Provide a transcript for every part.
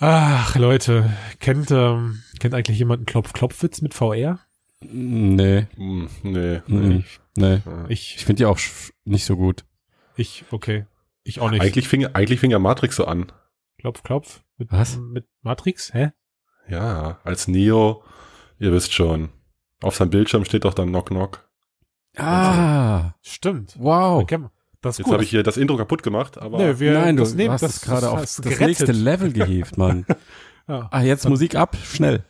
Ach, Leute, kennt, ähm, kennt eigentlich jemand einen Klopf-Klopf-Witz mit VR? Nee, Hm, nee. nee, nee. Ja. Ich, Ich finde die auch nicht so gut. ich, okay. Ich auch nicht. Eigentlich fing, eigentlich fing ja Matrix so an. Klopf, Klopf. Mit, Was? Mit Matrix? Hä? Ja, als Neo, ihr wisst schon. Auf seinem Bildschirm steht doch dann Knock Knock. Ah, Stimmt. wow. Das Jetzt habe ich hier das Intro kaputt gemacht, aber Nee, wir, Nein, du das nehmen, hast das, es gerade auf das gerettet. nächste Level gehievt, Mann. Ja. Ah, jetzt Musik ab, schnell.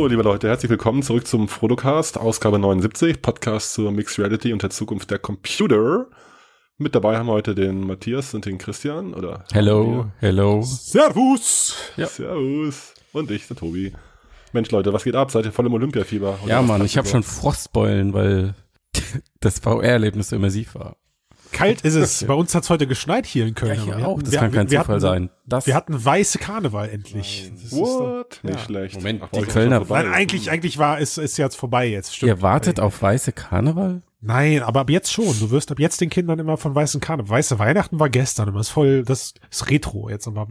So, liebe Leute, herzlich willkommen zurück zum Frodocast, Ausgabe 79, Podcast zur Mixed Reality und der Zukunft der Computer. Mit dabei haben wir heute den Matthias und den Christian, oder? Hello, hello. Servus! Ja. Servus. Und ich, der Tobi. Mensch, Leute, was geht ab? Seid ihr voll im Olympiafieber? Ja, Mann, ich habe schon Frostbeulen, weil das VR-Erlebnis so immersiv war. Kalt ist es. Bei uns hat's heute geschneit hier in Köln. Ja, hier Wir auch. hatten- Das wir- kann kein wir Zufall hatten, sein. Das, Wir hatten weiße Karneval endlich. Ist doch- What? Nicht Ja. schlecht. Moment, Ach, die ist Kölner-. Nein, eigentlich, eigentlich war es ist jetzt vorbei jetzt. Stimmt. ihr wartet auf weiße Karneval? Nein, aber ab jetzt schon. Du wirst ab jetzt den Kindern immer von weißen Karneval. Weiße Weihnachten war gestern immer. Ist voll, das ist Retro jetzt. Aber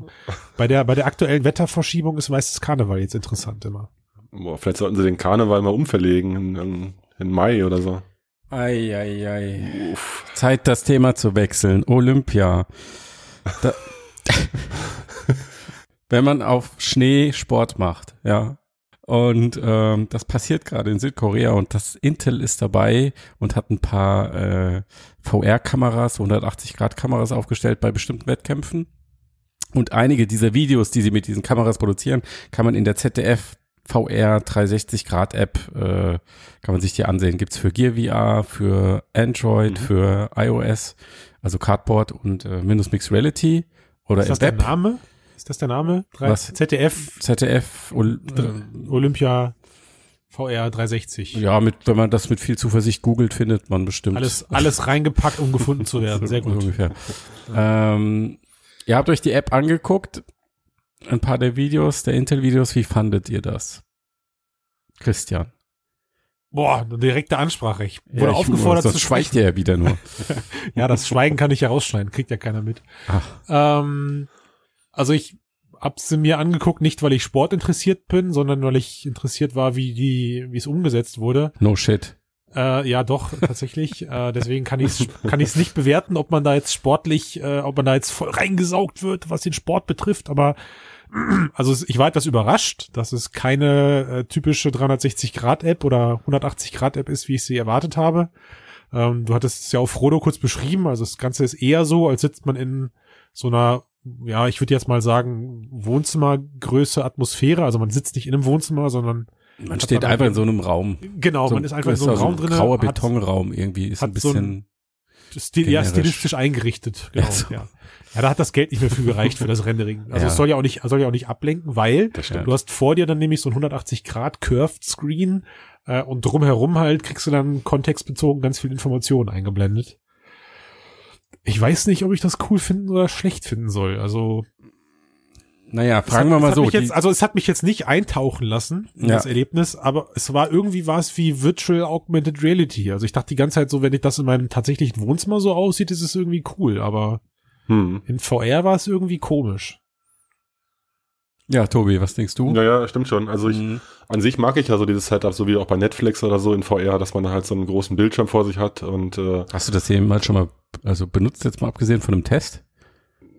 bei der, bei der aktuellen Wetterverschiebung ist weißes Karneval jetzt interessant immer. Boah, vielleicht sollten sie den Karneval mal umverlegen in, in, in Mai oder so. Ei, ei, ei. Zeit, das Thema zu wechseln. Olympia. Da, wenn man auf Schnee Sport macht, ja. Und ähm, das passiert gerade in Südkorea und das Intel ist dabei und hat ein paar äh, VR-Kameras, 180-Grad-Kameras aufgestellt bei bestimmten Wettkämpfen. Und einige dieser Videos, die sie mit diesen Kameras produzieren, kann man in der ZDF VR 360 Grad App, äh, kann man sich die ansehen. Gibt's für Gear VR, für Android, Mhm. für iOS, also Cardboard und äh, Windows Mixed Reality oder Ist das der Web. Name? Ist das der Name? Drei- Was? ZDF ZDF, Ol- äh, Olympia VR 360. ja, mit, wenn man das mit viel Zuversicht googelt, findet man bestimmt. Alles, alles reingepackt, um gefunden zu werden. Sehr gut. Ungefähr. ähm, ihr habt euch die App angeguckt, ein paar der Videos, der Intel-Videos, wie fandet ihr das? Christian. Boah, eine direkte Ansprache. Ich wurde Ja, ich- aufgefordert sonst zu schweigt sprechen. ihr ja wieder nur. Ja, das Schweigen kann ich ja rausschneiden. Kriegt ja keiner mit. Ähm, also ich hab sie mir angeguckt, nicht weil ich Sport interessiert bin, sondern weil ich interessiert war, wie die, wie es umgesetzt wurde. no shit. Äh, ja, doch, tatsächlich. äh, deswegen kann ich es kann ich's nicht bewerten, ob man da jetzt sportlich, äh, ob man da jetzt voll reingesaugt wird, was den Sport betrifft. Aber also ich war etwas überrascht, dass es keine äh, typische 360-Grad-App oder 180-Grad-App ist, wie ich sie erwartet habe. Ähm, du hattest es ja auf Frodo kurz beschrieben. Also das Ganze ist eher so, als sitzt man in so einer, ja, ich würde jetzt mal sagen, Wohnzimmergröße Atmosphäre. Also man sitzt nicht in einem Wohnzimmer, sondern Man steht man einfach in so einem Raum. genau, so man ist einfach in so einem Raum drin. Grauer Betonraum irgendwie. Ist ein so bisschen. Stil, ja, stilistisch eingerichtet. Genau, Ja, so. ja. ja, da hat das Geld nicht mehr für gereicht für das Rendering. Also Ja. es soll ja auch nicht, soll ja auch nicht ablenken, weil du hast vor dir dann nämlich so ein 180 Grad Curved Screen äh, und drumherum halt kriegst du dann kontextbezogen ganz viel Informationen eingeblendet. Ich weiß nicht, ob ich das cool finden oder schlecht finden soll. Also naja, es fragen hat, wir mal so. Jetzt, also es hat mich jetzt nicht eintauchen lassen in Ja. das Erlebnis, aber es war irgendwie was wie Virtual Augmented Reality. Also ich dachte die ganze Zeit so, wenn ich das in meinem tatsächlichen Wohnzimmer so aussieht, ist es irgendwie cool, aber Hm. in VR war es irgendwie komisch. ja, Tobi, was denkst du? Ja, ja, stimmt schon. Also ich, Mhm. an sich mag ich ja so dieses Setup, so wie auch bei Netflix oder so in VR, dass man halt so einen großen Bildschirm vor sich hat und äh, Hast du das jemals schon mal, also benutzt jetzt mal abgesehen von einem Test?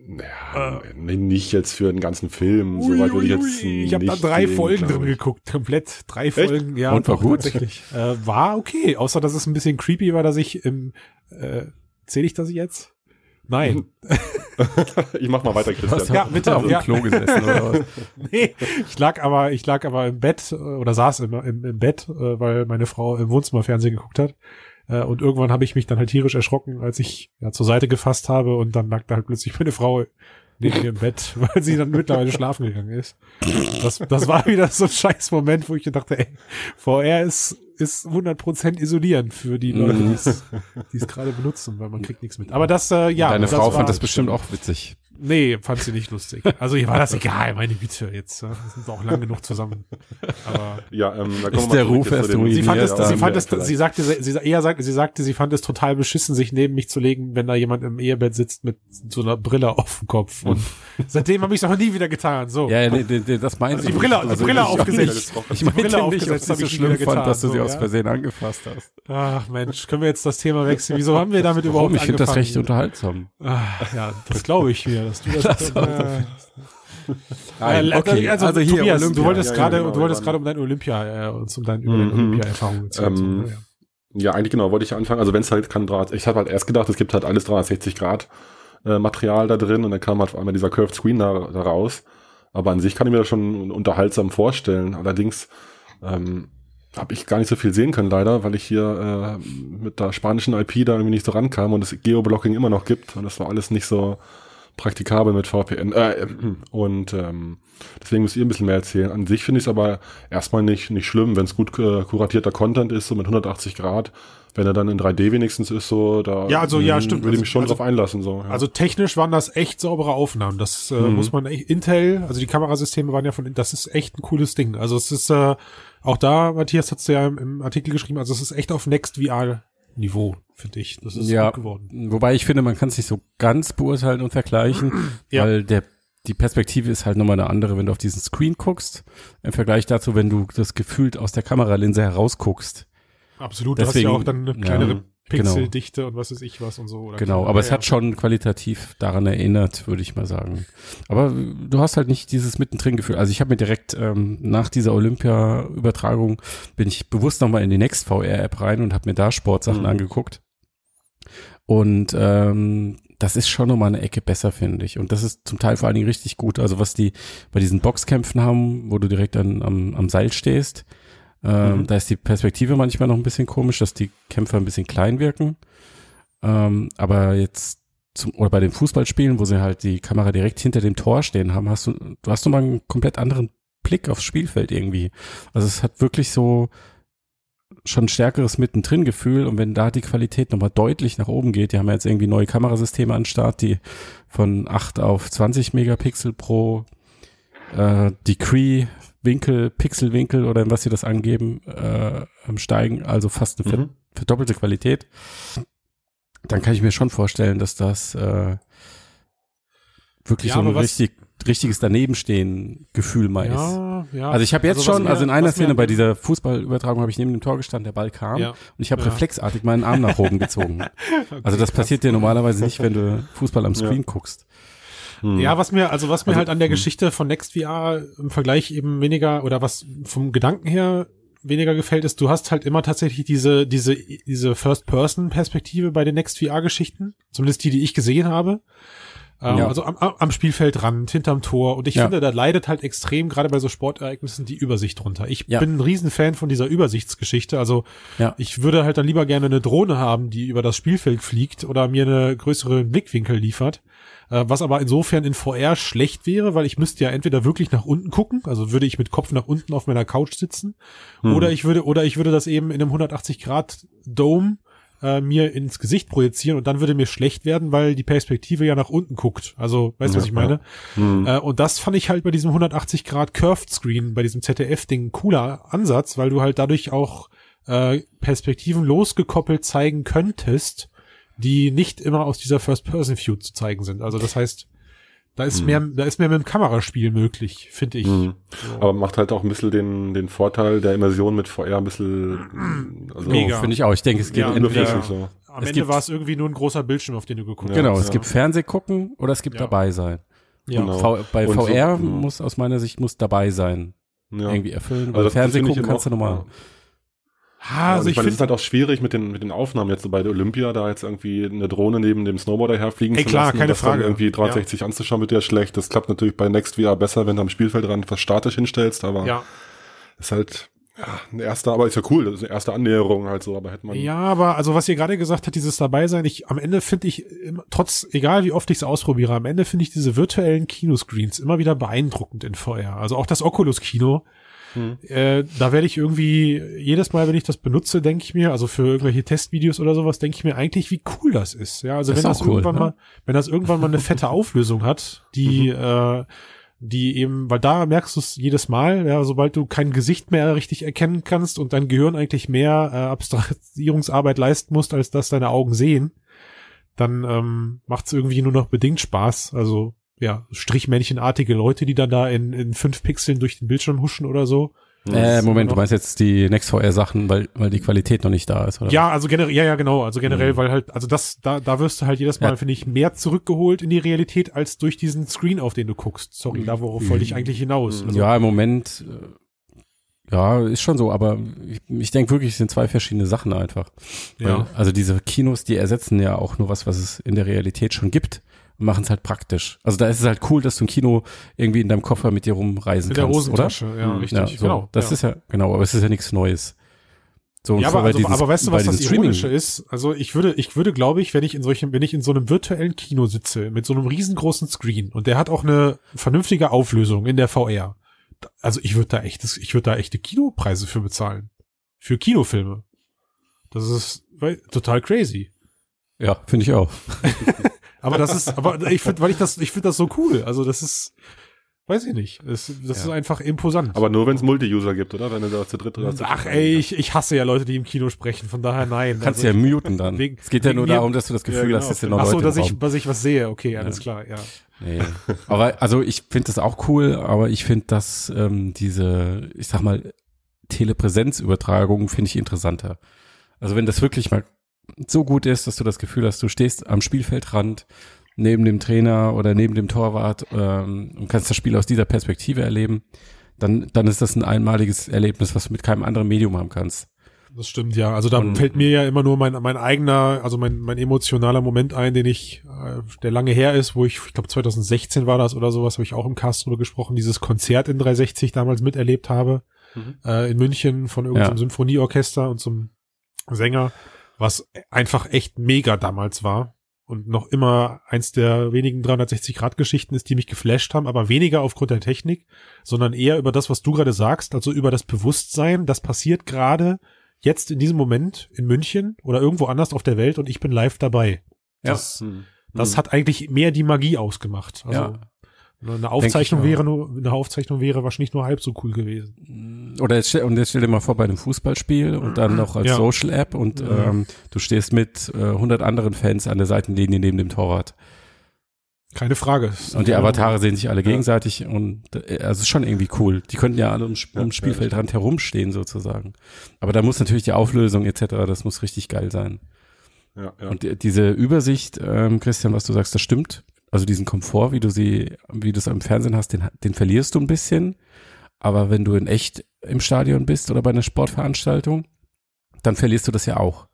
Ja, nee, nicht jetzt für den ganzen Film. so weit würde ich jetzt ich habe da drei gehen, Folgen drin geguckt, komplett drei Folgen. Ja, Und war gut? Tatsächlich. Äh, war okay, außer dass es ein bisschen creepy war, dass ich im äh, Zähle ich das jetzt? Nein. ich mach mal weiter, Christian. Ja, bitte, auf dem ja. Klo gesessen oder was? nee, ich lag aber, ich lag aber im Bett äh, oder saß im, im, im Bett, äh, weil meine Frau im Wohnzimmer Fernsehen geguckt hat. Äh, und irgendwann habe ich mich dann halt tierisch erschrocken, als ich ja, zur Seite gefasst habe und dann lag da halt plötzlich meine Frau neben ihrem Bett, weil sie dann mittlerweile schlafen gegangen ist. Das, das war wieder so ein scheiß Moment, wo ich dachte, ey, VR ist, ist 100% isolierend für die Leute, die es die es gerade benutzen, weil man kriegt nichts mit. Aber das, äh, ja. Deine das Frau fand das bestimmt auch witzig. Nee, fand sie nicht lustig. Also ihr war das egal, meine Güte, jetzt äh, sind wir auch lang genug zusammen. Aber Ja, ähm, da kommen Ist wir der Ruf erst ruiniert sie fand es, sie fand es, vielleicht. sie sagte, sie, sie eher sagte, sie sagte, sie fand es total beschissen, sich neben mich zu legen, wenn da jemand im Ehebett sitzt mit so einer Brille auf dem Kopf. Und seitdem habe ich es auch nie wieder getan. So. Ja, nee, nee, nee, das meinte Also die ich Brille, nicht. die Brille ich aufgesetzt. Ich Die meinte Brille nicht, ob habe so ich schlimm fand, getan, dass du sie so, aus ja. Versehen angefasst hast. Ach Mensch, können wir jetzt das Thema wechseln? Wieso haben wir damit überhaupt Warum? Ich finde das recht unterhaltsam. Ah, ja, das glaube ich mir, dass du das. Das äh, Nein, äh, okay, also, also hier Tobias, Olympia. du wolltest Ja, gerade, ja, genau, du wolltest gerade um dein Olympia, äh, uns um deine, Mhm. Olympia-Erfahrung erzählen. so, Ähm, ne, ja. Ja, eigentlich genau, wollte ich anfangen. Also wenn es halt kein Draht, ich habe halt erst gedacht, es gibt halt alles 360 Grad äh, Material da drin und dann kam halt auf einmal dieser Curved Screen da, da raus. Aber an sich kann ich mir das schon unterhaltsam vorstellen. Allerdings ähm, habe ich gar nicht so viel sehen können leider, weil ich hier äh, mit der spanischen IP da irgendwie nicht so rankam und es Geoblocking immer noch gibt und das war alles nicht so praktikabel mit VPN. Äh, und ähm, deswegen müsst ihr ein bisschen mehr erzählen. An sich finde ich es aber erstmal nicht, nicht schlimm, wenn es gut äh, kuratierter Content ist, so mit 180 Grad. Wenn er dann in 3D wenigstens ist, so, da Ja, also, ja, mh, stimmt. würde ich mich schon Also- drauf einlassen. So, ja. Also technisch waren das echt saubere Aufnahmen. Das äh, Mhm. muss man echt, Intel, also die Kamerasysteme waren ja von, das ist echt ein cooles Ding. Also es ist äh, auch da, Matthias hat's ja im, im Artikel geschrieben, also es ist echt auf Next VR Niveau, finde ich. Das ist Ja, gut geworden. wobei ich finde, man kann es nicht so ganz beurteilen und vergleichen, Ja. weil der die Perspektive ist halt nochmal eine andere, wenn du auf diesen Screen guckst, im Vergleich dazu, wenn du das gefühlt aus der Kameralinse herausguckst. Absolut. Deswegen- du hast ja auch dann eine kleinere ja, Pixeldichte und was weiß ich was und so. Genau, aber es hat schon qualitativ daran erinnert, würde ich mal sagen. Aber du hast halt nicht dieses mittendrin Gefühl. Also ich habe mir direkt ähm, nach dieser Olympia-Übertragung bin ich bewusst nochmal in die Next VR-App rein und habe mir da Sportsachen Mhm. angeguckt. Und ähm, das ist schon nochmal eine Ecke besser, finde ich. Und das ist zum Teil vor allen Dingen richtig gut. Also was die bei diesen Boxkämpfen haben, wo du direkt an, am, am Seil stehst, ähm, Mhm. da ist die Perspektive manchmal noch ein bisschen komisch, dass die Kämpfer ein bisschen klein wirken. Ähm, aber jetzt zum, oder bei den Fußballspielen, wo sie halt die Kamera direkt hinter dem Tor stehen haben, hast du, du hast nochmal einen komplett anderen Blick aufs Spielfeld irgendwie. Also es hat wirklich so schon stärkeres mittendrin Gefühl und wenn da die Qualität nochmal deutlich nach oben geht, die haben ja jetzt irgendwie neue Kamerasysteme an Start, die von 8 auf 20 Megapixel pro äh, Decree Winkel, Pixelwinkel oder in was sie das angeben, äh, steigen, also fast eine Mhm. verdoppelte Qualität. Dann kann ich mir schon vorstellen, dass das äh, wirklich Ja, so ein richtig, richtiges Danebenstehen Gefühl mal ist. Ja, ja. Also ich habe jetzt Also schon, mir- also in einer Szene bei dieser Fußballübertragung habe ich neben dem Tor gestanden, der Ball kam Ja. und ich habe Ja. reflexartig meinen Arm nach oben gezogen. Also das passiert dir normalerweise nicht, wenn du Fußball am Screen guckst. Hm. Ja, was mir, also was mir Also, halt an der hm. Geschichte von NextVR im Vergleich eben weniger oder was vom Gedanken her weniger gefällt, ist, du hast halt immer tatsächlich diese, diese, diese First-Person-Perspektive bei den NextVR-Geschichten. Zumindest die, die ich gesehen habe. Ähm, Ja. Also am, am Spielfeldrand, hinterm Tor. Und ich Ja. finde, da leidet halt extrem, gerade bei so Sportereignissen, die Übersicht drunter. Ich Ja. bin ein Riesenfan von dieser Übersichtsgeschichte. Also ich würde halt dann lieber gerne eine Drohne haben, die über das Spielfeld fliegt oder mir eine größere Blickwinkel liefert. Äh, was aber insofern in VR schlecht wäre, weil ich müsste ja entweder wirklich nach unten gucken, also würde ich mit Kopf nach unten auf meiner Couch sitzen, Hm. oder ich würde, oder ich würde das eben in einem 180 Grad Dome äh, mir ins Gesicht projizieren und dann würde mir schlecht werden, weil die Perspektive ja nach unten guckt. Also, weißt du, was Ja, ich meine? Hm. Äh, und das fand ich halt bei diesem 180 Grad Curved Screen, bei diesem ZDF-Ding cooler Ansatz, weil du halt dadurch auch äh, Perspektiven losgekoppelt zeigen könntest, die nicht immer aus dieser First-Person-View zu zeigen sind. Also das heißt, da ist Hm. mehr, da ist mehr mit dem Kameraspiel möglich, finde ich. Hm. So. Aber macht halt auch ein bisschen den, den Vorteil der Immersion mit VR ein bisschen also Mega. Finde ich auch. Ich denke, es geht Ja, entweder, so. Am es Ende war es irgendwie nur ein großer Bildschirm, auf den du geguckt Ja. genau, hast. es gibt Fernsehgucken oder es gibt Ja. dabei sein. Ja. Genau. V bei Und so- VR hm. muss aus meiner Sicht muss dabei sein. Ja. Irgendwie erfüllen. Also Fernseh gucken kannst du ja. Ha, also und ich meine, es ist halt auch schwierig mit den, mit den Aufnahmen jetzt so bei der Olympia, da jetzt irgendwie eine Drohne neben dem Snowboarder herfliegen Ey, zu klar, lassen keine und das dann Frage. irgendwie 360 anzuschauen, wird ja schlecht. Das klappt natürlich bei Next VR besser, wenn du am Spielfeldrand was statisch hinstellst, aber ja. ist halt, Ein erster, aber ist ja cool, das ist eine erste Annäherung halt so, aber hätte man. Ja, aber also was ihr gerade gesagt habt, dieses dabei sein, ich am Ende finde ich trotz egal wie oft ich es ausprobiere, am Ende finde ich diese virtuellen Kinoscreens immer wieder beeindruckend in VR. Also auch das Oculus Kino. Hm. Äh, da werde ich irgendwie jedes Mal, wenn ich das benutze, denke ich mir, also für irgendwelche Testvideos oder sowas, denke ich mir eigentlich, wie cool das ist. Ja, also Das wenn das cool, irgendwann ne? mal, wenn das irgendwann mal eine fette Auflösung hat, die äh, die eben, weil da merkst du es jedes Mal, ja, sobald du kein Gesicht mehr richtig erkennen kannst und dein Gehirn eigentlich mehr äh, Abstrahierungsarbeit leisten musst, als das deine Augen sehen, dann ähm, macht es irgendwie nur noch bedingt Spaß. Also ja, strichmännchenartige Leute, die dann da in, in fünf Pixeln durch den Bildschirm huschen oder so. Äh, Moment, du meinst jetzt die NextVR-Sachen, weil, weil die Qualität noch nicht da ist, oder? Ja, also generell, ja, ja, genau. Also generell, Mhm. weil halt, also das, da, da wirst du halt jedes Mal, Ja. finde ich, mehr zurückgeholt in die Realität als durch diesen Screen, auf den du guckst. Sorry, da worauf wollte ich eigentlich hinaus. Also, Ja, im Moment, äh, ja, ist schon so, aber ich, ich denke wirklich, es sind zwei verschiedene Sachen einfach. ja. Weil, also diese Kinos, die ersetzen ja auch nur was, was es in der Realität schon gibt machen es halt praktisch. Also da ist es halt cool, dass du ein Kino irgendwie in deinem Koffer mit dir rumreisen in der kannst, oder? Hosentasche, ja, Mhm. richtig, Ja, so, genau. Das ja. ist ja, genau, aber es ist ja nichts Neues. So, und ja, aber, bei also, dieses- aber weißt du, was das Ironische ist? Also ich würde, ich würde, glaube ich, wenn ich in solchen, wenn ich in so einem virtuellen Kino sitze, mit so einem riesengroßen Screen und der hat auch eine vernünftige Auflösung in der VR. Also ich würde da echtes, ich würde da echte Kinopreise für bezahlen. Für Kinofilme. Das ist weil, total crazy. Ja, finde ich auch. Aber das ist, aber ich finde, weil ich das, ich finde das so cool. Also das ist, weiß ich nicht. Das, das ist Ja. einfach imposant. Aber nur wenn es Multi-User gibt, oder? Wenn du da zu dritt oder zu Ach ey, ich, ich hasse ja Leute, die im Kino sprechen. Von daher nein. Kannst Also ja muten dann. wegen- es geht ja nur darum, dass du das Gefühl Ja, hast, genau. dass hier noch Ach so, Leute dass im ich, dass ich was sehe. Okay, alles Ja. klar, ja. Nee. Aber also ich finde das auch cool, aber ich finde, dass ähm, diese, ich sag mal, Telepräsenzübertragung finde ich interessanter. Also wenn das wirklich mal so gut ist, dass du das Gefühl hast, du stehst am Spielfeldrand neben dem Trainer oder neben dem Torwart ähm, und kannst das Spiel aus dieser Perspektive erleben, dann, dann ist das ein einmaliges Erlebnis, was du mit keinem anderen Medium haben kannst. Das stimmt, ja. Also da Und- fällt mir ja immer nur mein, mein eigener, also mein, mein emotionaler Moment ein, den ich, äh, der lange her ist, wo ich, ich glaube 2016 war das oder sowas, habe ich auch im Cast drüber gesprochen, dieses Konzert in 360 damals miterlebt habe, Mhm. äh, in München von irgendeinem Ja. Symphonieorchester und zum Sänger, was einfach echt mega damals war und noch immer eins der wenigen 360-Grad-Geschichten ist, die mich geflasht haben, aber weniger aufgrund der Technik, sondern eher über das, was du gerade sagst, also über das Bewusstsein, das passiert gerade jetzt in diesem Moment in München oder irgendwo anders auf der Welt und ich bin live dabei. Ja. Das, Hm. das Hm. hat eigentlich mehr die Magie ausgemacht. Also ja. eine Aufzeichnung wäre nur, eine Aufzeichnung wäre wahrscheinlich nur halb so cool gewesen. Oder jetzt, und jetzt stell dir mal vor bei einem Fußballspiel und dann noch als Ja. Social App und Ja. ähm, du stehst mit äh, 100 anderen Fans an der Seitenlinie neben dem Torwart. Keine Frage. Und die Avatare sehen sich alle Ja. gegenseitig und äh, also es ist schon irgendwie cool. Die könnten ja alle ums, ums Spielfeldrand herumstehen sozusagen. Aber da muss natürlich die Auflösung etc., das muss richtig geil sein. Ja, ja. Und die, diese Übersicht, ähm, Christian, was du sagst, das stimmt. Also diesen Komfort, wie du sie, wie du es im Fernsehen hast, den, den verlierst du ein bisschen. Aber wenn du in echt im Stadion bist oder bei einer Sportveranstaltung, dann verlierst du das ja auch.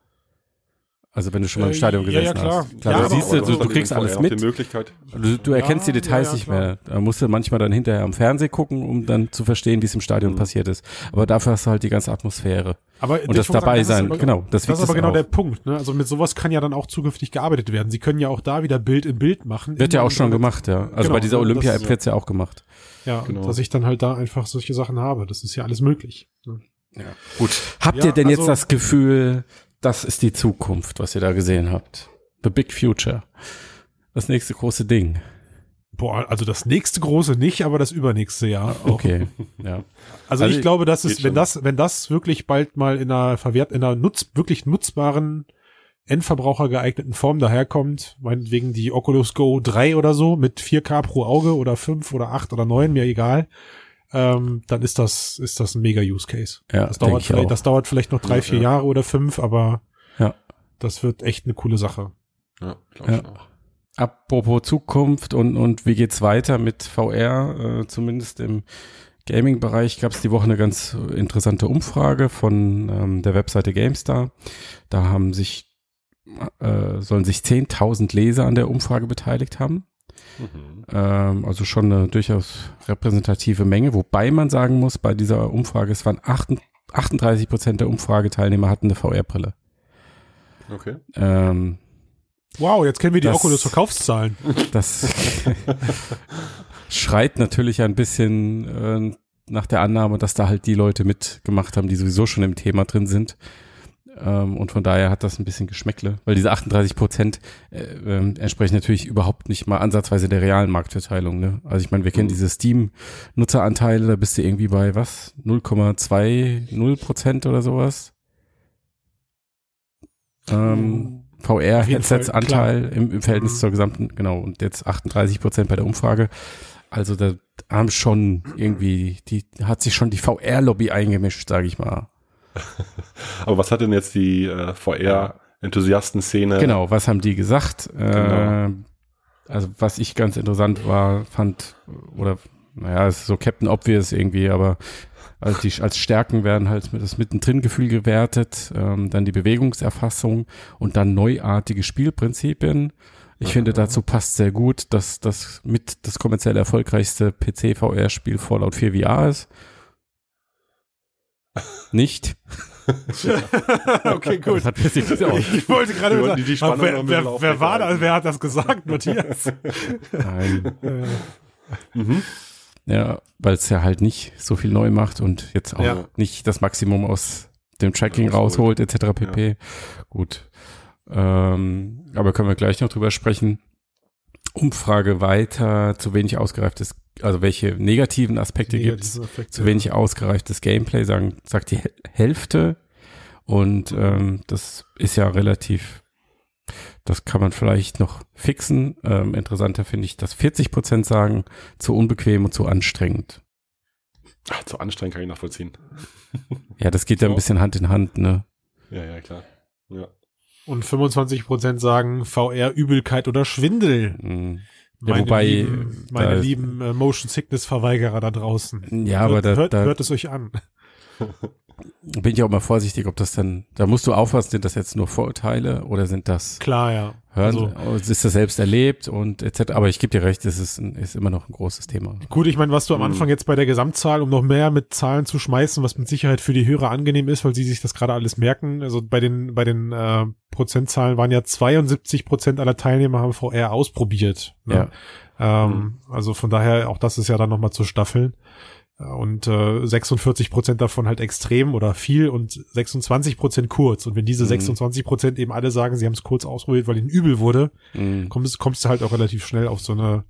Also wenn du schon mal im Äh, Stadion ja, gesessen ja, klar. hast. Klar, Ja, aber- siehst du, aber- du, aber du kriegst alles mit. Die Möglichkeit. Du, du erkennst Ja, die Details ja, ja, nicht mehr. Da musst du manchmal dann hinterher am Fernsehen gucken, um dann zu verstehen, wie es im Stadion Mhm. passiert ist. Aber dafür hast du halt die ganze Atmosphäre. Aber Und das dabei sein, genau, das Das ist aber es genau auch. der Punkt. Ne? Also mit sowas kann ja dann auch zukünftig gearbeitet werden. Sie können ja auch da wieder Bild in Bild machen. Wird ja auch schon gemacht, ja. Also Genau, bei dieser das- Olympia-App wird's ja auch gemacht. Ja, Genau. dass ich dann halt da einfach solche Sachen habe. Das ist ja alles möglich. Ne? Gut. Habt Ja, ihr denn jetzt also- das Gefühl, das ist die Zukunft, was ihr da gesehen habt? The Big Future. Das nächste große Ding. Boah, also das nächste große nicht, aber das übernächste Jahr. Okay. ja. Also, Also ich glaube, dass es, geht wenn schon. das, wenn das wirklich bald mal in einer verwehrt, in einer nutz, wirklich nutzbaren, Endverbraucher geeigneten Form daherkommt, meinetwegen die Oculus Go 3 oder so mit 4K pro Auge oder 5 oder 8 oder 9, mir egal, ähm, dann ist das, ist das ein mega Use Case. Ja, Das dauert ich vielleicht, auch. das dauert vielleicht noch drei, Ja, vier ja. Jahre oder fünf, aber Ja. das wird echt eine coole Sache. Ja, glaub Ja. ich auch. Apropos Zukunft und, und wie geht's weiter mit VR, äh, zumindest im Gaming-Bereich gab es die Woche eine ganz interessante Umfrage von ähm, der Webseite GameStar. Da haben sich äh, sollen sich 10.000 Leser an der Umfrage beteiligt haben. Mhm. Ähm, also schon eine durchaus repräsentative Menge, wobei man sagen muss, bei dieser Umfrage, es waren 38 Prozent der Umfrageteilnehmer hatten eine VR-Brille. Okay. Ähm, Wow, jetzt kennen wir die Das- Oculus-Verkaufszahlen. das schreit natürlich ein bisschen äh, nach der Annahme, dass da halt die Leute mitgemacht haben, die sowieso schon im Thema drin sind. Ähm, und von daher hat das ein bisschen Geschmäckle, weil diese 38 Prozent äh, ähm, entsprechen natürlich überhaupt nicht mal ansatzweise der realen Marktverteilung. Ne? Also ich meine, wir kennen Mhm. diese Steam-Nutzeranteile, da bist du irgendwie bei was? 0,20 Prozent oder sowas. Ähm, Fall, VR-Headsets-Anteil im, im Verhältnis Mhm. zur gesamten, genau, und jetzt 38 Prozent bei der Umfrage. Also da haben schon irgendwie, die hat sich schon die VR-Lobby eingemischt, sage ich mal. Aber was hat denn jetzt die äh, VR-Enthusiasten-Szene? Genau, was haben die gesagt? Genau. Äh, also was ich ganz interessant war, fand, oder naja, es ist so Captain Obvious irgendwie, aber also die, als Stärken werden halt das Mittendrin-Gefühl gewertet, ähm, dann die Bewegungserfassung und dann neuartige Spielprinzipien. Ich finde, dazu passt sehr gut, dass das mit das kommerziell erfolgreichste PC-VR-Spiel Fallout 4 VR ist. Nicht? okay, gut. Ich wollte gerade sagen, wer, wer, wer war da, wer hat das gesagt, Matthias? Nein. Äh, Mhm. Ja, weil es ja halt nicht so viel neu macht und jetzt auch Ja. nicht das Maximum aus dem Tracking Rausholt. etc. pp. Gut. Ähm, aber können wir gleich noch drüber sprechen. Umfrage weiter, zu wenig ausgereiftes, also welche negativen Aspekte gibt es? Zu wenig ausgereiftes Gameplay, sagen, sagt die Häl- Hälfte. Und ähm, das ist ja relativ, das kann man vielleicht noch fixen. Ähm, interessanter finde ich, dass 40 Prozent sagen, zu unbequem und zu anstrengend. Ach, zu anstrengend kann ich nachvollziehen. Ja, das geht ja ein bisschen Hand in Hand, ne? Ja, ja, klar. Ja. Und 25% sagen VR, Übelkeit oder Schwindel. Mm. Meine wobei, lieben, meine da- lieben äh, Motion Sickness Verweigerer da draußen. Ja, aber hört, da, hört, da hört es euch an. bin ich auch mal vorsichtig, ob das dann, da musst du aufpassen, sind das jetzt nur Vorurteile oder sind das Klar, ja. Hören, Also, ist das selbst erlebt und etc. Aber ich gebe dir recht, es ist, ein, ist immer noch ein großes Thema. gut, ich meine, was du am Mhm. Anfang jetzt bei der Gesamtzahl, um noch mehr mit Zahlen zu schmeißen, was mit Sicherheit für die Hörer angenehm ist, weil sie sich das gerade alles merken. Also bei den, bei den äh, Prozentzahlen waren ja 72 Prozent aller Teilnehmer haben VR ausprobiert. Ne? Ähm, Also von daher, auch das ist ja dann nochmal zu staffeln. Und äh, 46 Prozent davon halt extrem oder viel und 26 Prozent kurz. Und wenn diese Mhm. 26 Prozent eben alle sagen, sie haben es kurz ausprobiert, weil ihnen übel wurde, Mhm. kommst, kommst du halt auch relativ schnell auf so eine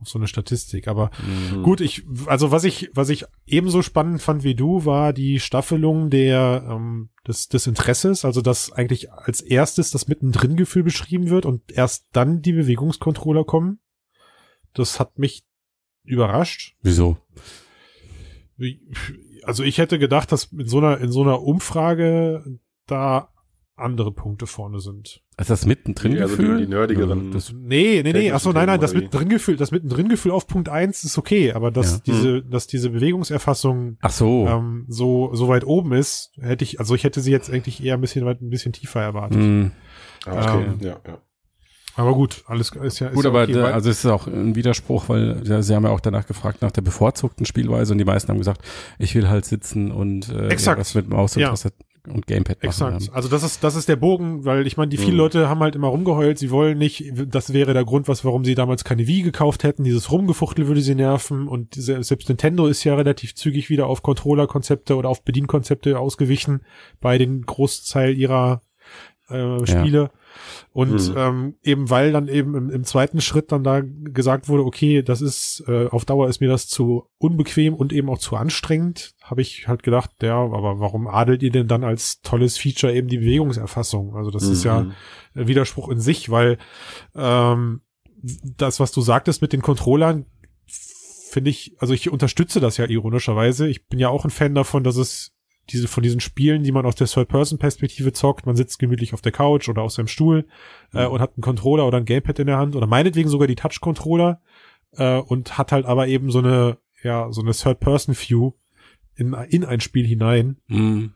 auf so eine Statistik. Aber Mhm. gut, ich also was ich was ich ebenso spannend fand wie du war die Staffelung der ähm, des des Interesses, also dass eigentlich als erstes das mittendrin Gefühl beschrieben wird und erst dann die Bewegungscontroller kommen. Das hat mich überrascht. Wieso? Also ich hätte gedacht, dass in so einer in so einer Umfrage da andere Punkte vorne sind. Ist das mittendrin Die- also die- Gefühl? die nerdigeren- das, Nee, nee, nee, Technischen ach so, nein, nein, das mittendrin Gefühl, das mittendrin Gefühl auf Punkt eins ist okay, aber dass Ja. diese, dass diese Bewegungserfassung ach so. ähm, so, so weit oben ist, hätte ich, also ich hätte sie jetzt eigentlich eher ein bisschen weit, ein bisschen tiefer erwartet. Mhm. Ah, okay. Ähm, ja, ja. Aber gut, alles ist ja, ist Gut, ja aber okay, da, also es ist auch ein Widerspruch, weil ja, sie haben ja auch danach gefragt nach der bevorzugten Spielweise und die meisten haben gesagt, ich will halt sitzen und äh, Exakt. was mit Maus und Ja. Tastatur und Gamepad machen. Exakt. Ja. Also das ist, das ist der Bogen, weil ich meine, die viele Mhm. Leute haben halt immer rumgeheult, sie wollen nicht, das wäre der Grund, was, warum sie damals keine Wii gekauft hätten, dieses Rumgefuchtel würde sie nerven und diese, selbst Nintendo ist ja relativ zügig wieder auf Controller-Konzepte oder auf Bedienkonzepte ausgewichen bei den Großteil ihrer äh, Spiele. Und Mhm. ähm, eben weil dann eben im, im zweiten Schritt dann da gesagt wurde, okay, das ist äh, auf Dauer ist mir das zu unbequem und eben auch zu anstrengend, habe ich halt gedacht, ja, aber warum adelt ihr denn dann als tolles Feature eben die Bewegungserfassung? Also das ist ja Mhm. ein Widerspruch in sich, weil ähm, das, was du sagtest mit den Controllern, finde ich, also ich unterstütze das ja ironischerweise. Ich bin ja auch ein Fan davon, dass es diese von diesen Spielen, die man aus der Third-Person-Perspektive zockt, man sitzt gemütlich auf der Couch oder auf seinem Stuhl äh, und hat einen Controller oder ein Gamepad in der Hand oder meinetwegen sogar die Touch-Controller äh, und hat halt aber eben so eine, ja, so eine Third-Person-View in, in ein Spiel hinein. Mhm.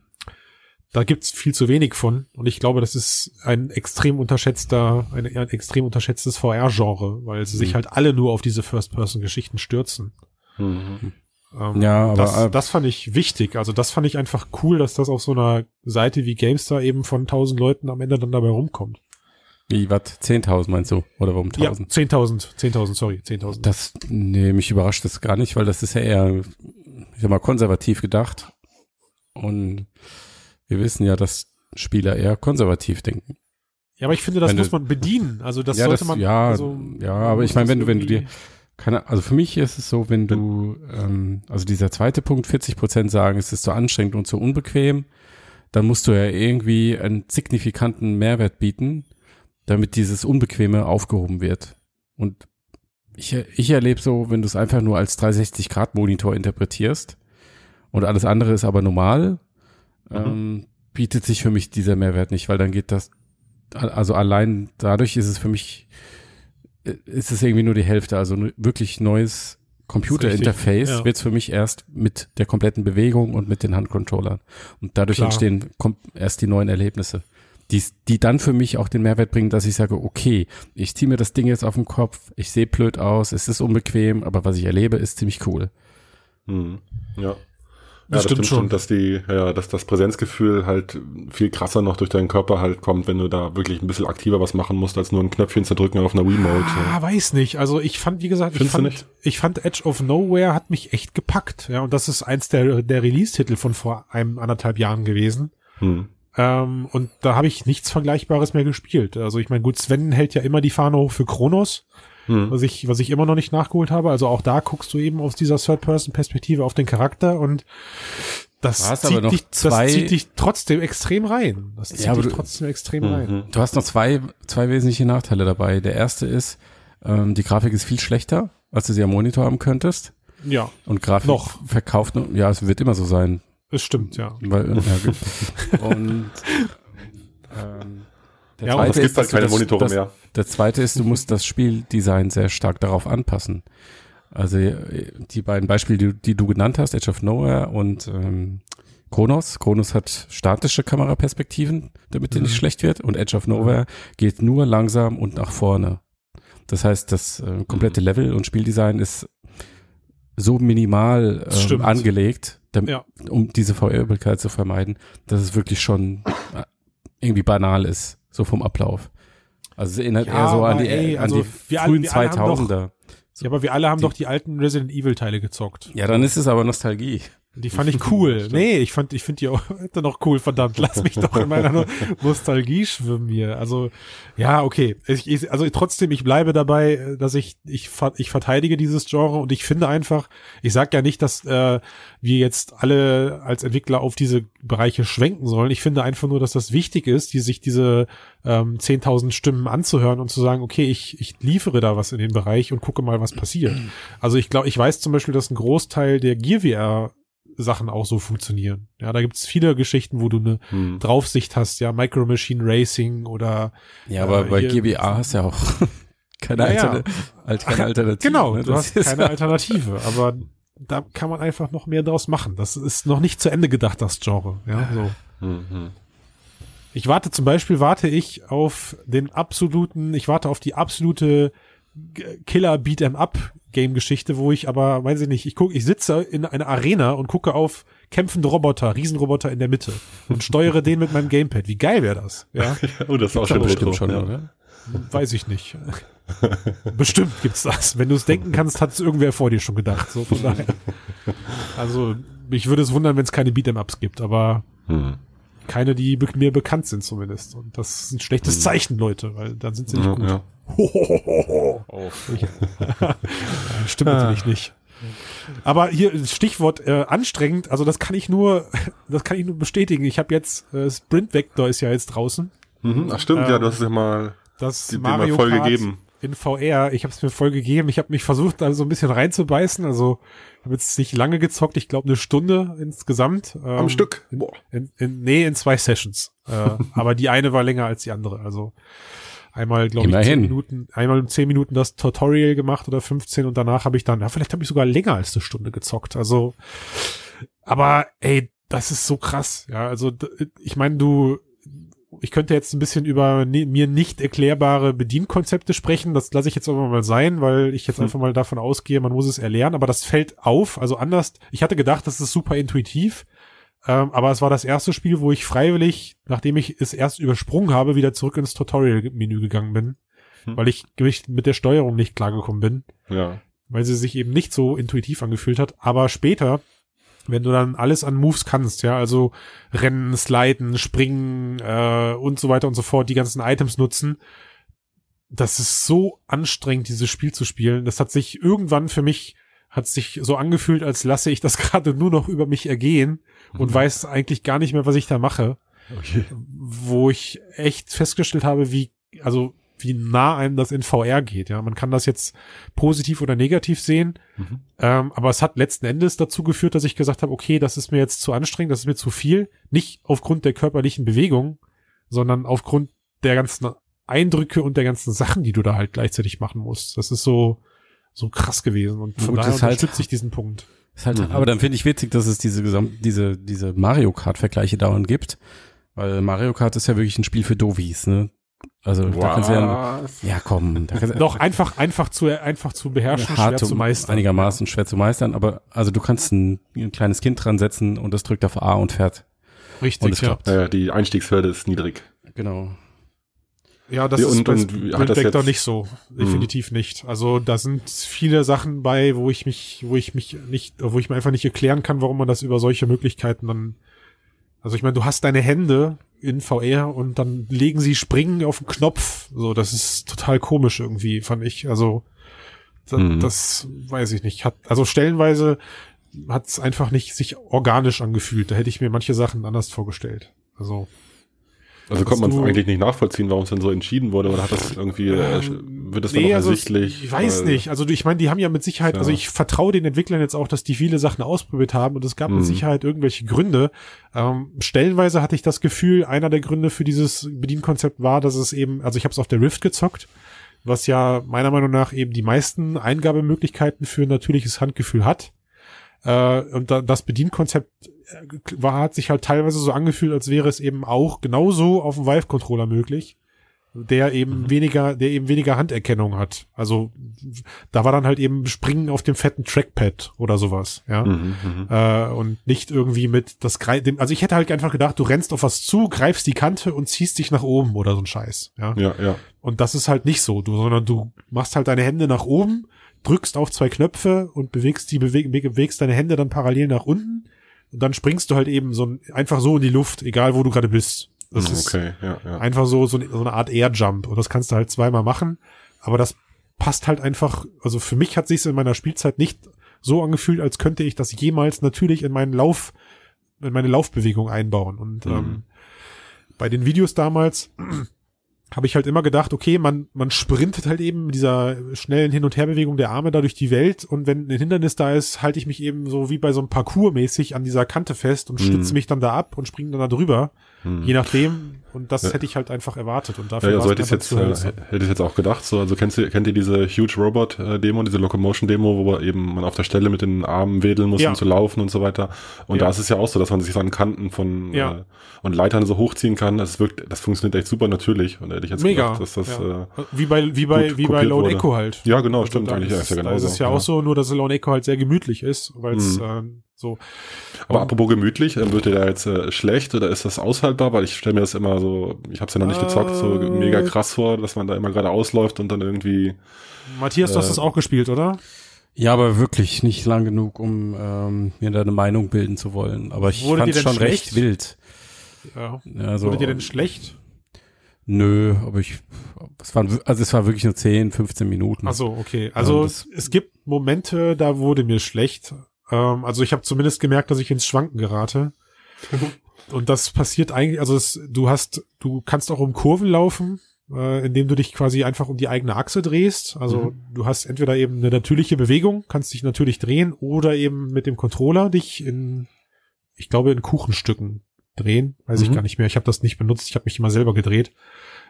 Da gibt's viel zu wenig von und ich glaube, das ist ein extrem unterschätzter, ein, ein extrem unterschätztes VR-Genre, weil sie sich Mhm. halt alle nur auf diese First-Person-Geschichten stürzen. Mhm. Ähm, Ja, aber- das, das fand ich wichtig. Also das fand ich einfach cool, dass das auf so einer Seite wie GameStar eben von 1000 Leuten am Ende dann dabei rumkommt. Wie, was? 10.000 meinst du? Oder warum 1.000? 10.000, 10.000, sorry, 10.000. Das, nee, mich überrascht das gar nicht, weil das ist ja eher, ich sag mal, konservativ gedacht. Und wir wissen ja, dass Spieler eher konservativ denken. Ja, aber ich finde, das Wenn du- muss man bedienen. Also das ja, sollte das, man. ja, also, ja, aber ich meine, wenn du, wenn du dir, keine, also für mich ist es so, wenn du, ähm, also dieser zweite Punkt, 40 Prozent sagen, es ist zu anstrengend und zu unbequem, dann musst du ja irgendwie einen signifikanten Mehrwert bieten, damit dieses Unbequeme aufgehoben wird. Und ich, ich erlebe so, wenn du es einfach nur als 360-Grad-Monitor interpretierst und alles andere ist aber normal, ähm, bietet sich für mich dieser Mehrwert nicht, weil dann geht das, also allein dadurch ist es für mich, ist es irgendwie nur die Hälfte, also ein wirklich neues Computerinterface ja. wird es für mich erst mit der kompletten Bewegung und mit den Handcontrollern. Und dadurch Klar. entstehen erst die neuen Erlebnisse. Die, die dann für mich auch den Mehrwert bringen, dass ich sage, okay, ich ziehe mir das Ding jetzt auf den Kopf, ich sehe blöd aus, es ist unbequem, aber was ich erlebe, ist ziemlich cool. Hm. Ja. Das ja, stimmt schon. dass die, ja, dass das Präsenzgefühl halt viel krasser noch durch deinen Körper halt kommt, wenn du da wirklich ein bisschen aktiver was machen musst, als nur ein Knöpfchen zu drücken auf einer Remote. Ah, weiß nicht. Also ich fand, wie gesagt, ich Findest du fand, ich fand Edge of Nowhere hat mich echt gepackt. Ja, und das ist eins der, der Release-Titel von vor einem anderthalb Jahren gewesen. Hm. Ähm, und da habe ich nichts Vergleichbares mehr gespielt. Also ich meine, gut, Sven hält ja immer die Fahne hoch für Kronos, Hm. was ich, was ich immer noch nicht nachgeholt habe. Also auch da guckst du eben aus dieser Third-Person-Perspektive auf den Charakter und das zieht, dich, zwei- das zieht dich trotzdem extrem rein. Das zieht Ja, dich du- trotzdem extrem rein. Mhm. Du hast noch zwei, zwei wesentliche Nachteile dabei. Der erste ist, ähm, die Grafik ist viel schlechter, als du sie am Monitor haben könntest. Ja, Und Grafik Noch. verkauft, ja, es wird immer so sein. es stimmt, ja. Weil, ja, und ähm, der Ja, und Aber es gibt dass halt keine das- Monitore das, mehr. Der zweite ist, du musst das Spieldesign sehr stark darauf anpassen. Also äh, die beiden Beispiele, die, die du genannt hast, Edge of Nowhere und ähm, Kronos. Kronos hat statische Kameraperspektiven, damit der nicht schlecht wird. Und Edge of Nowhere geht nur langsam und nach vorne. Das heißt, das äh, komplette Level und Spieldesign ist so minimal ähm, angelegt, damit, Ja. um diese Verirrbarkeit zu vermeiden, dass es wirklich schon äh, irgendwie banal ist, so vom Ablauf. Also es erinnert Ja, eher so an die, ey, an also die wir alle- frühen alle haben doch- 2000er. Ja, aber wir alle haben Die- doch die alten Resident Evil Teile gezockt. Ja, dann ist es aber Nostalgie. Die fand ich cool. nee, ich fand, ich finde die auch heute noch cool, verdammt. Lass mich doch in meiner No- Nostalgie schwimmen hier. Also, ja, okay. Ich, ich, also trotzdem, ich bleibe dabei, dass ich, ich, ich verteidige dieses Genre und ich finde einfach, ich sag ja nicht, dass äh, wir jetzt alle als Entwickler auf diese Bereiche schwenken sollen. Ich finde einfach nur, dass das wichtig ist, die sich diese ähm, 10.000 Stimmen anzuhören und zu sagen, okay, ich, ich liefere da was in den Bereich und gucke mal, was passiert. Also ich glaube, ich weiß zum Beispiel, dass ein Großteil der Gear VR Sachen auch so funktionieren. Ja, da gibt's viele Geschichten, wo du eine Hm. Draufsicht hast, ja, Micro Machine Racing oder Ja, aber Äh, bei GBA hast du ja auch keine, Ja, ja. Alterne Alt, keine Alternative. genau, ne? du Das hast keine Alternative, aber da kann man einfach noch mehr draus machen. Das ist noch nicht zu Ende gedacht, das Genre. Ja, so. Hm, hm. Ich warte zum Beispiel, warte ich auf den absoluten, ich warte auf die absolute Killer Beat'em Up Game Geschichte, wo ich aber, weiß ich nicht, ich gucke, ich sitze in einer Arena und gucke auf kämpfende Roboter, Riesenroboter in der Mitte und steuere den mit meinem Gamepad. Wie geil wäre das? Ja, Oh, das ist auch schon bestimmt schon, ja. oder? weiß ich nicht. Bestimmt gibt's das. Wenn du es denken kannst, hat es irgendwer vor dir schon gedacht. So von daher. Also, mich würde es wundern, wenn es keine Beat'em Ups gibt, aber Hm. Keine, die mir bekannt sind zumindest. Und das ist ein schlechtes Zeichen, Leute, weil dann sind sie nicht Ja, gut. ja. Hohohoho. Stimmt natürlich nicht. Aber hier Stichwort äh, anstrengend, also das kann ich nur, das kann ich nur bestätigen. Ich habe jetzt äh, Sprint Vector ist ja jetzt draußen. Mhm. Ach stimmt, ja, Ähm, du hast ja mal Das mal Mario voll Kart gegeben. In VR. Ich habe es mir voll gegeben. Ich habe mich versucht, da so ein bisschen reinzubeißen. Also ich habe jetzt nicht lange gezockt. Ich glaube eine Stunde insgesamt. Ähm, Am Stück. Boah. In, in, nee, in zwei Sessions. Äh, aber die eine war länger als die andere. Also einmal, glaube ich, zehn Minuten, einmal zehn Minuten das Tutorial gemacht oder 15 und danach habe ich dann, ja, vielleicht habe ich sogar länger als eine Stunde gezockt. Also, aber ey, das ist so krass. Ja, also ich meine, du ich könnte jetzt ein bisschen über mir nicht erklärbare Bedienkonzepte sprechen. Das lasse ich jetzt aber mal sein, weil ich jetzt Hm. einfach mal davon ausgehe, man muss es erlernen. Aber das fällt auf. Also anders. Ich hatte gedacht, das ist super intuitiv. Ähm, aber es war das erste Spiel, wo ich freiwillig, nachdem ich es erst übersprungen habe, wieder zurück ins Tutorial-Menü gegangen bin. Hm. Weil ich mit der Steuerung nicht klargekommen bin. Ja. Weil sie sich eben nicht so intuitiv angefühlt hat. Aber später, wenn du dann alles an Moves kannst, ja, also rennen, sliden, springen äh, und so weiter und so fort, die ganzen Items nutzen, das ist so anstrengend, dieses Spiel zu spielen. Das hat sich irgendwann für mich hat sich so angefühlt, als lasse ich das gerade nur noch über mich ergehen und Mhm. weiß eigentlich gar nicht mehr, was ich da mache. Okay. Wo ich echt festgestellt habe, wie, also wie nah einem das in VR geht. Ja, man kann das jetzt positiv oder negativ sehen. Mhm. Ähm, aber es hat letzten Endes dazu geführt, dass ich gesagt habe, okay, das ist mir jetzt zu anstrengend, das ist mir zu viel. Nicht aufgrund der körperlichen Bewegung, sondern aufgrund der ganzen Eindrücke und der ganzen Sachen, die du da halt gleichzeitig machen musst. Das ist so, so krass gewesen. Und von Gut, daher halt- unterstütze ich diesen Punkt. Halt, Mhm. Aber dann finde ich witzig, dass es diese Gesam diese, diese Mario Kart-Vergleiche dauernd gibt. Weil Mario Kart ist ja wirklich ein Spiel für Dovis, ne? Also da kannst du ja. Ja, komm. Da kannst du, Doch einfach, einfach zu, einfach zu beherrschen, schwer hart zu meistern. Einigermaßen schwer zu meistern, aber also du kannst ein, ein kleines Kind dran setzen und das drückt auf A und fährt. Richtig, Und es ja. klappt. Ja, die Einstiegshürde ist niedrig. Genau. Ja, das Ja, ist und- bei und hat das jetzt- nicht so. Definitiv nicht. Also da sind viele Sachen bei, wo ich mich, wo ich mich nicht, wo ich mir einfach nicht erklären kann, warum man das über solche Möglichkeiten dann. Also ich meine, du hast deine Hände in VR und dann legen sie springen auf den Knopf. So, das ist total komisch irgendwie, fand ich. Also da, Mhm. das weiß ich nicht. Hat, also stellenweise hat es einfach nicht sich organisch angefühlt. Da hätte ich mir manche Sachen anders vorgestellt. Also Also konnte man es eigentlich nicht nachvollziehen, warum es denn so entschieden wurde, oder hat das irgendwie, äh, wird das dann noch also ersichtlich? ich weiß nicht. Also ich meine, die haben ja mit Sicherheit, Ja. also ich vertraue den Entwicklern jetzt auch, dass die viele Sachen ausprobiert haben und es gab Mhm. mit Sicherheit irgendwelche Gründe. Ähm, stellenweise hatte ich das Gefühl, einer der Gründe für dieses Bedienkonzept war, dass es eben, also ich habe es auf der Rift gezockt, was ja meiner Meinung nach eben die meisten Eingabemöglichkeiten für natürliches Handgefühl hat. Äh, und da, das Bedienkonzept äh, war, hat sich halt teilweise so angefühlt, als wäre es eben auch genauso auf dem Vive-Controller möglich der eben Mhm. weniger, der eben weniger Handerkennung hat. Also da war dann halt eben Springen auf dem fetten Trackpad oder sowas, ja. Mhm, mhm. Äh, und nicht irgendwie mit das Grei- dem, also ich hätte halt einfach gedacht, du rennst auf was zu, greifst die Kante und ziehst dich nach oben oder so ein Scheiß, ja. Ja, ja. Und das ist halt nicht so, du, sondern du machst halt deine Hände nach oben, drückst auf zwei Knöpfe und bewegst die beweg, bewegst deine Hände dann parallel nach unten und dann springst du halt eben so ein, einfach so in die Luft, egal wo du gerade bist. Das ist okay, ja, ja. einfach so, so, so eine Art Air-Jump. Und das kannst du halt zweimal machen. Aber das passt halt einfach, also für mich hat sich in meiner Spielzeit nicht so angefühlt, als könnte ich das jemals natürlich in meinen Lauf, in meine Laufbewegung einbauen. Und Mhm. ähm, bei den Videos damals habe ich halt immer gedacht, okay, man, man sprintet halt eben mit dieser schnellen Hin- und Herbewegung der Arme da durch die Welt und wenn ein Hindernis da ist, halte ich mich eben so wie bei so einem Parcours mäßig an dieser Kante fest und Mhm. stütze mich dann da ab und springe dann da drüber. Mhm. Je nachdem. Und das Ja. hätte ich halt einfach erwartet. Und dafür Ja, ja, so hätte ich mir jetzt, äh, hätte ich jetzt auch gedacht. So, also kennst du, kennt ihr diese Huge Robot äh, Demo, diese Locomotion Demo, wo eben man auf der Stelle mit den Armen wedeln muss, Ja. um zu laufen und so weiter. Und Ja. da ist es ja auch so, dass man sich an Kanten von Ja. äh, und Leitern so hochziehen kann. Das wirkt, das funktioniert echt super natürlich. Und da hätte ich jetzt Mega. gedacht, dass das äh, wie bei, wie bei, wie bei Lone. Echo halt. ja genau, Also stimmt da eigentlich. Ist, ja, ist ja da genauso. ist es ja auch so, nur dass Lone Echo halt sehr gemütlich ist, weil es Mhm. ähm, so. Aber apropos gemütlich, äh, wird dir da jetzt äh, schlecht oder ist das aushaltbar? Weil ich stelle mir das immer so, ich habe es ja noch nicht gezockt, so Äh. mega krass vor, dass man da immer gerade ausläuft und dann irgendwie. Matthias, du hast Äh, das auch gespielt, oder? Ja, aber wirklich nicht lang genug, um ähm, mir da eine Meinung bilden zu wollen. Aber ich Wurde fand dir es schon recht schlecht? wild. Ja. Also, Wurde dir denn schlecht? Nö, aber ich, es waren, also es war wirklich nur 10, 15 Minuten. Ach so, okay. Also das- es gibt Momente, da wurde mir schlecht. Ähm, also ich habe zumindest gemerkt, dass ich ins Schwanken gerate. Und das passiert eigentlich, also es, du hast, du kannst auch um Kurven laufen, äh, indem du dich quasi einfach um die eigene Achse drehst. Also du hast entweder eben eine natürliche Bewegung, kannst dich natürlich drehen, oder eben mit dem Controller dich in, ich glaube, in Kuchenstücken drehen. Weiß ich Mhm. gar nicht mehr. Ich habe das nicht benutzt, ich habe mich immer selber gedreht.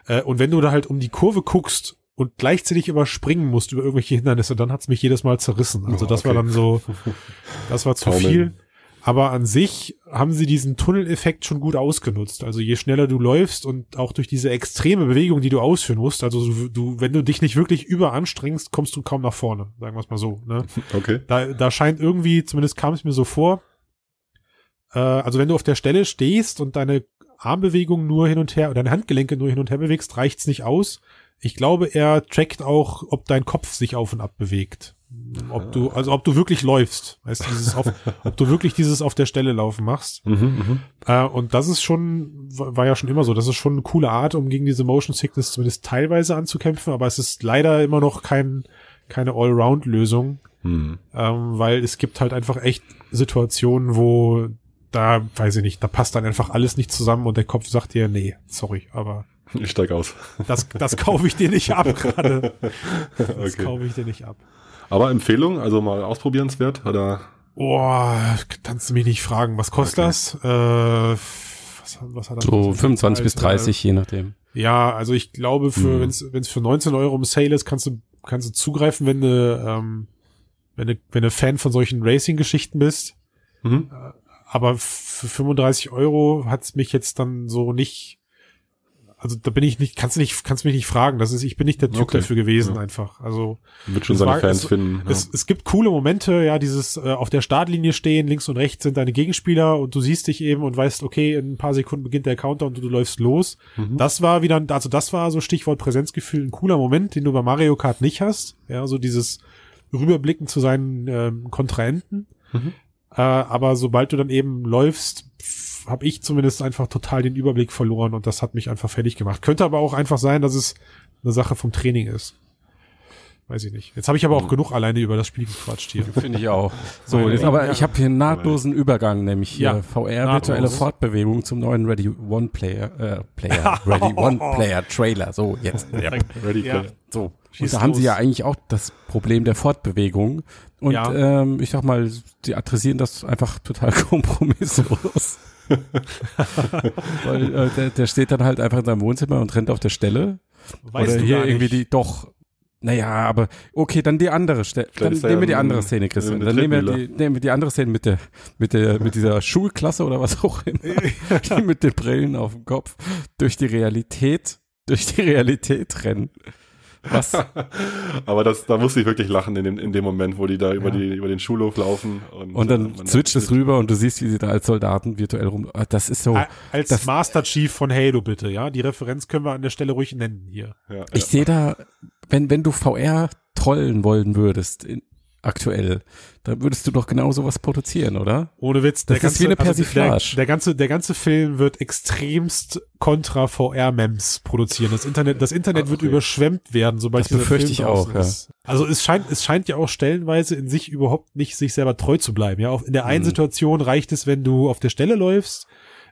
Äh, und wenn du da halt um die Kurve guckst und gleichzeitig überspringen musst über irgendwelche Hindernisse, dann hat's mich jedes Mal zerrissen. Also das war okay. dann so, das war zu viel. Aber an sich haben sie diesen Tunneleffekt schon gut ausgenutzt. Also je schneller du läufst und auch durch diese extreme Bewegung, die du ausführen musst, also du, du wenn du dich nicht wirklich überanstrengst, kommst du kaum nach vorne, sagen wir es mal so. Ne? Okay. Da, da scheint irgendwie, zumindest kam es mir so vor, äh, also wenn du auf der Stelle stehst und deine Armbewegung nur hin und her oder deine Handgelenke nur hin und her bewegst, reicht's nicht aus. Ich glaube, er trackt auch, ob dein Kopf sich auf und ab bewegt. Ob du, also ob du wirklich läufst, weißt du, dieses auf, ob du wirklich dieses auf der Stelle laufen machst. Mhm, mhm. Äh, und das ist schon, war ja schon immer so, das ist schon eine coole Art, um gegen diese Motion Sickness zumindest teilweise anzukämpfen, aber es ist leider immer noch kein, keine Allround-Lösung, Hm. ähm, weil es gibt halt einfach echt Situationen, wo da, weiß ich nicht, da passt dann einfach alles nicht zusammen und der Kopf sagt dir, nee, sorry, aber Ich steig aus. das, das kaufe ich dir nicht ab gerade. Das Okay. kaufe ich dir nicht ab. Aber Empfehlung, also mal ausprobierenswert, oder? Boah, kannst du mich nicht fragen, was kostet Okay. das? Äh, was, was hat das? So 25 bis Äh, 30, je nachdem. Ja, also ich glaube, für Mhm. wenn es wenn es für 19 Euro im Sale ist, kannst du kannst du zugreifen, wenn du ähm, wenn du wenn du Fan von solchen Racing-Geschichten bist. Mhm. Aber für 35 Euro hat's mich jetzt dann so nicht. Also da bin ich nicht, kannst du nicht, kannst mich nicht fragen. Das ist, ich bin nicht der Typ Okay. dafür gewesen Ja. einfach. Also Wird schon Es seine war- Fans es- finden. Ja. es, es gibt coole Momente, ja, dieses äh, auf der Startlinie stehen, links und rechts sind deine Gegenspieler und du siehst dich eben und weißt, okay, in ein paar Sekunden beginnt der Countdown und du läufst los. Mhm. Das war wieder, also das war so Stichwort Präsenzgefühl, ein cooler Moment, den du bei Mario Kart nicht hast. Ja, so dieses Rüberblicken zu seinen ähm, Kontrahenten. Mhm. Äh, aber sobald du dann eben läufst, habe ich zumindest einfach total den Überblick verloren und das hat mich einfach fertig gemacht. Könnte aber auch einfach sein, dass es eine Sache vom Training ist. Weiß ich nicht. Jetzt habe ich aber auch genug alleine über das Spiel gequatscht hier. Finde ich auch. So, Meine jetzt, aber ich habe hier einen nahtlosen Übergang, nämlich hier Ja, VR virtuelle nahtlos. Fortbewegung zum neuen Ready One Player, äh, Player, Ready One Player Trailer. So, jetzt. Ja. Ready Ja. Player. So. Schieß Und da haben sie los. ja eigentlich auch das Problem der Fortbewegung. Und Ja. ähm, ich sag mal, die adressieren das einfach total kompromisslos. Weil äh, der, der steht dann halt einfach in seinem Wohnzimmer und rennt auf der Stelle. Weißt Oder du hier irgendwie die, doch. Naja, aber okay, dann die andere Stelle. Dann nehmen wir ja die ein- andere Szene, Christian. Dann nehmen wir, die, nehmen wir die andere Szene mit der, mit der, mit dieser Schulklasse oder was auch immer. die mit den Brillen auf dem Kopf durch die Realität, durch die Realität rennen. Was? Aber das, da musste ich wirklich lachen in dem, in dem Moment, wo die da über, Ja. die, über den Schulhof laufen. Und, Und äh, dann man- switcht es rüber und du siehst, wie sie da als Soldaten virtuell rum. Ah, Das ist so. Als das- Master Chief von Halo bitte, ja. Die Referenz können wir an der Stelle ruhig nennen hier. Ja, Ich sehe da, wenn, wenn du VR trollen wollen würdest, in, aktuell, dann würdest du doch genau sowas produzieren, oder? Ohne Witz. Das ist wie eine also Persiflage. der, der ganze, der ganze Film wird extremst kontra VR-Mems produzieren. Das Internet, das Internet Ah, wird okay. überschwemmt werden, sobald Das dieser befürchte Film ich auch, ja. ist. Also es scheint, es scheint ja auch stellenweise in sich überhaupt nicht sich selber treu zu bleiben. Ja, Auf- in der einen Mhm. Situation reicht es, wenn du auf der Stelle läufst.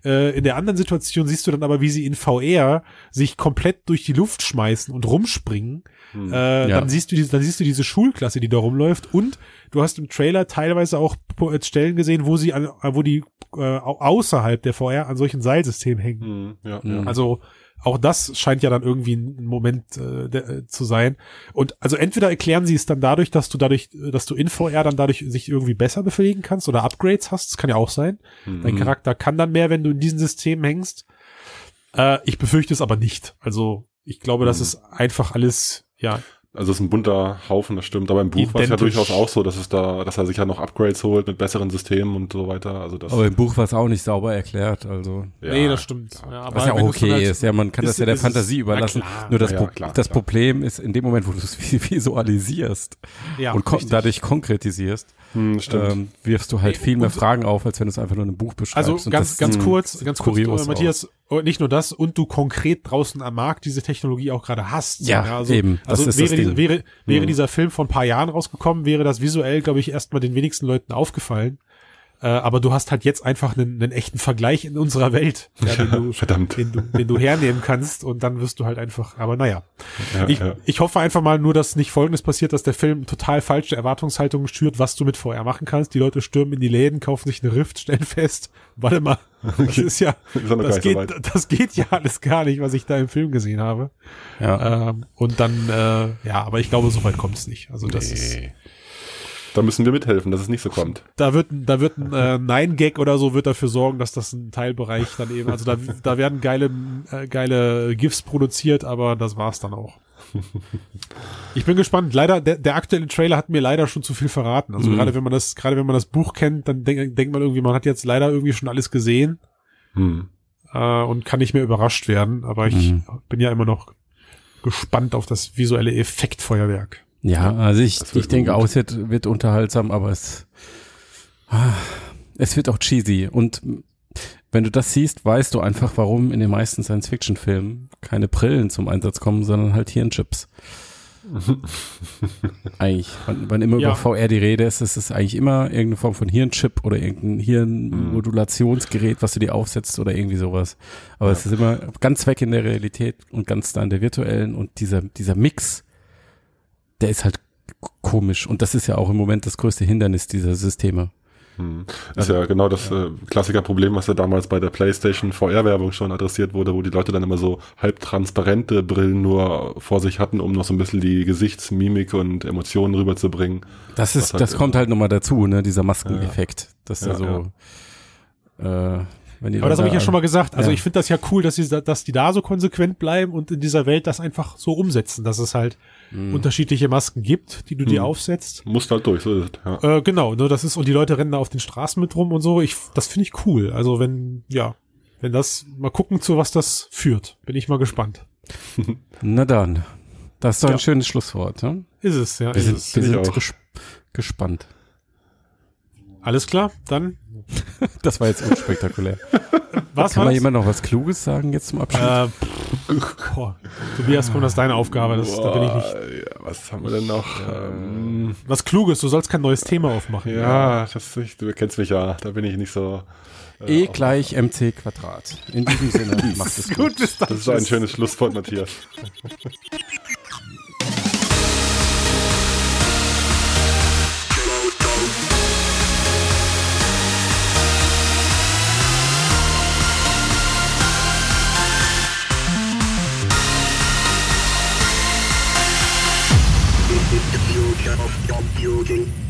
Äh, in der anderen Situation siehst du dann aber, wie sie in VR sich komplett durch die Luft schmeißen und rumspringen. Hm. Äh, Ja. Dann siehst du diese, dann siehst du diese Schulklasse, die da rumläuft und du hast im Trailer teilweise auch äh, Stellen gesehen, wo sie an, wo die äh, au- außerhalb der VR an solchen Seilsystemen hängen. Hm, ja, ja. Also auch das scheint ja dann irgendwie ein Moment äh, der, äh, zu sein. Und also entweder erklären sie es dann dadurch, dass du dadurch, äh, dass du in VR dann dadurch sich irgendwie besser befähigen kannst oder Upgrades hast. Das kann ja auch sein. Dein Mhm. Charakter kann dann mehr, wenn du in diesen Systemen hängst. Äh, ich befürchte es aber nicht. Also ich glaube, das Mhm. ist einfach alles, ja, Also es ist ein bunter Haufen, das stimmt. Aber im Buch war es ja durchaus auch so, dass es da, dass er sich ja noch Upgrades holt mit besseren Systemen und so weiter. Also das. Aber im Buch war es auch nicht sauber erklärt, also. ja, nee, das stimmt. Ja, Was ja auch okay halt- ist, ja, man kann das ist- ja der ist Fantasie überlassen. klar. Nur das, Ja, klar, das klar. Problem ist, in dem Moment, wo du es visualisierst Ja, und kon richtig. dadurch konkretisierst, Hm, stimmt. ähm, wirfst du halt viel mehr Und- Fragen auf, als wenn du es einfach nur in einem Buch beschreibst. Also Und ganz, das- ganz kurz, ganz kurz, äh, Matthias, oh, nicht nur das, und du konkret draußen am Markt diese Technologie auch gerade hast. Ja, also, eben, das Also ist wäre, das diese- Ding. wäre, wäre Mhm. dieser Film vor ein paar Jahren rausgekommen, wäre das visuell, glaube ich, erstmal den wenigsten Leuten aufgefallen. Äh, aber du hast halt jetzt einfach einen, einen echten Vergleich in unserer Welt, ja, den, du, Verdammt. den, du, den du hernehmen kannst und dann wirst du halt einfach, aber naja. Ja, Ich, ja. ich hoffe einfach mal nur, dass nicht Folgendes passiert, dass der Film total falsche Erwartungshaltungen schürt, was du mit VR machen kannst. Die Leute stürmen in die Läden, kaufen sich eine Rift, stellen fest, warte mal, das ist ja, Ist ja das so geht, weit. das geht ja alles gar nicht, was ich da im Film gesehen habe. ja. Ähm, und dann, äh, ja, aber ich glaube, so weit kommt es nicht. Also das ist, Nee. Da müssen wir mithelfen, dass es nicht so kommt. Da wird, da wird ein äh, Nein-Gag oder so wird dafür sorgen, dass das ein Teilbereich dann eben, also da, da werden geile, äh, geile GIFs produziert, aber das war's dann auch. Ich bin gespannt. Leider, der, der aktuelle Trailer hat mir leider schon zu viel verraten. Also Mhm. gerade wenn man das, gerade wenn man das Buch kennt, dann denkt denkt man irgendwie, man hat jetzt leider irgendwie schon alles gesehen Hm. äh, und kann nicht mehr überrascht werden. Aber ich Mhm. bin ja immer noch gespannt auf das visuelle Effektfeuerwerk. Ja, also ich, ich denke auch, es wird, wird unterhaltsam, aber es, ah, es wird auch cheesy. Und wenn du das siehst, weißt du einfach, warum in den meisten Science-Fiction-Filmen keine Brillen zum Einsatz kommen, sondern halt Hirnchips. eigentlich, wann, wann immer Ja. über VR die Rede ist, ist es eigentlich immer irgendeine Form von Hirnchip oder irgendein Hirnmodulationsgerät, was du dir aufsetzt oder irgendwie sowas. Aber es ist immer ganz weg in der Realität und ganz da in der virtuellen und dieser, dieser Mix, der ist halt komisch und das ist ja auch im Moment das größte Hindernis dieser Systeme. Hm. Ist ja genau das äh, Klassikerproblem, was ja damals bei der PlayStation VR-Werbung schon adressiert wurde, wo die Leute dann immer so halbtransparente Brillen nur vor sich hatten, um noch so ein bisschen die Gesichtsmimik und Emotionen rüberzubringen. Das ist, halt das kommt halt nochmal dazu, ne, dieser Maskeneffekt. Das ist ja, Ja, so, äh, wenn die Aber das habe ich ja schon mal gesagt. Also Ja. ich finde das ja cool, dass, sie, dass die da so konsequent bleiben und in dieser Welt das einfach so umsetzen, dass es halt Mhm. unterschiedliche Masken gibt, die du dir Hm. aufsetzt. aufsetzt. Musst halt durch, so ist es. Ja. Äh, genau, ne, das ist, und die Leute rennen da auf den Straßen mit rum und so. Ich, das finde ich cool. Also wenn, ja, wenn das, mal gucken, zu was das führt. Bin ich mal gespannt. Na dann, das ist doch Ja. ein schönes Schlusswort. Ne? Ist es, ja. Wir Ist sind, es. wir sind ges gespannt. Alles klar, dann, Das war jetzt unspektakulär. was Kann das? jemand noch was Kluges sagen jetzt zum Abschluss? Äh, boah. Tobias, komm, das ist deine Aufgabe. Das, da bin ich nicht. Boah, ja, was haben wir denn noch? Ähm, Was Kluges, du sollst kein neues Thema aufmachen. ja, das ich, du kennst mich ja, da bin ich nicht so. E gleich mc Quadrat. In diesem Sinne, macht es gut. dann. Das ist ein schönes Schlusswort, Matthias. The future of computing.